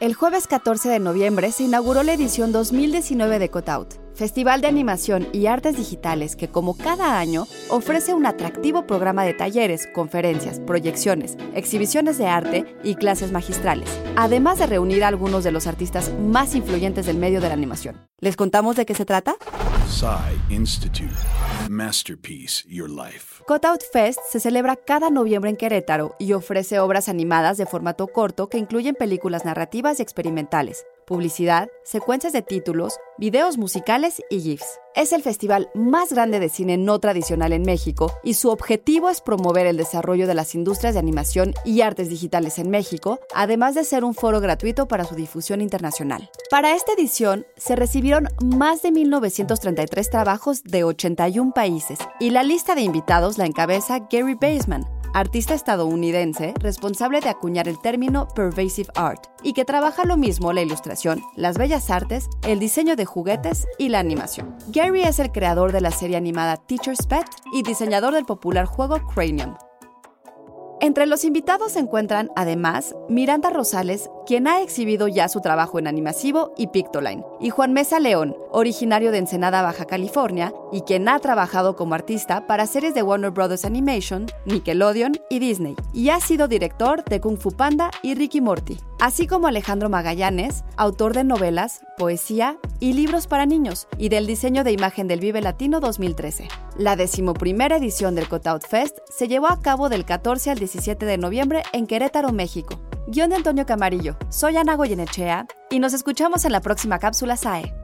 El jueves 14 de noviembre se inauguró la edición 2019 de Cutout, festival de animación y artes digitales que como cada año ofrece un atractivo programa de talleres, conferencias, proyecciones, exhibiciones de arte y clases magistrales, además de reunir a algunos de los artistas más influyentes del medio de la animación. ¿Les contamos de qué se trata? Institute. Masterpiece Your Life. Cutout Fest se celebra cada noviembre en Querétaro y ofrece obras animadas de formato corto que incluyen películas narrativas y experimentales, publicidad, secuencias de títulos, videos musicales y GIFs. Es el festival más grande de cine no tradicional en México y su objetivo es promover el desarrollo de las industrias de animación y artes digitales en México, además de ser un foro gratuito para su difusión internacional. Para esta edición se recibieron más de 1.933 trabajos de 81 países y la lista de invitados la encabeza Gary Baseman, artista estadounidense responsable de acuñar el término pervasive art y que trabaja lo mismo la ilustración, las bellas artes, el diseño de juguetes y la animación. Es el creador de la serie animada Teacher's Pet y diseñador del popular juego Cranium. Entre los invitados se encuentran, además, Miranda Rosales, quien ha exhibido ya su trabajo en Animasivo y Pictoline, y Juan Mesa León, originario de Ensenada, Baja California, y quien ha trabajado como artista para series de Warner Bros. Animation, Nickelodeon y Disney, y ha sido director de Kung Fu Panda y Ricky Morty, así como Alejandro Magallanes, autor de novelas, poesía y libros para niños, y del diseño de imagen del Vive Latino 2013. La decimoprimera edición del Cutout Fest se llevó a cabo del 14 al 17 de noviembre en Querétaro, México. Guión de Antonio Camarillo. Soy Ana Goyenechea y nos escuchamos en la próxima cápsula SAE.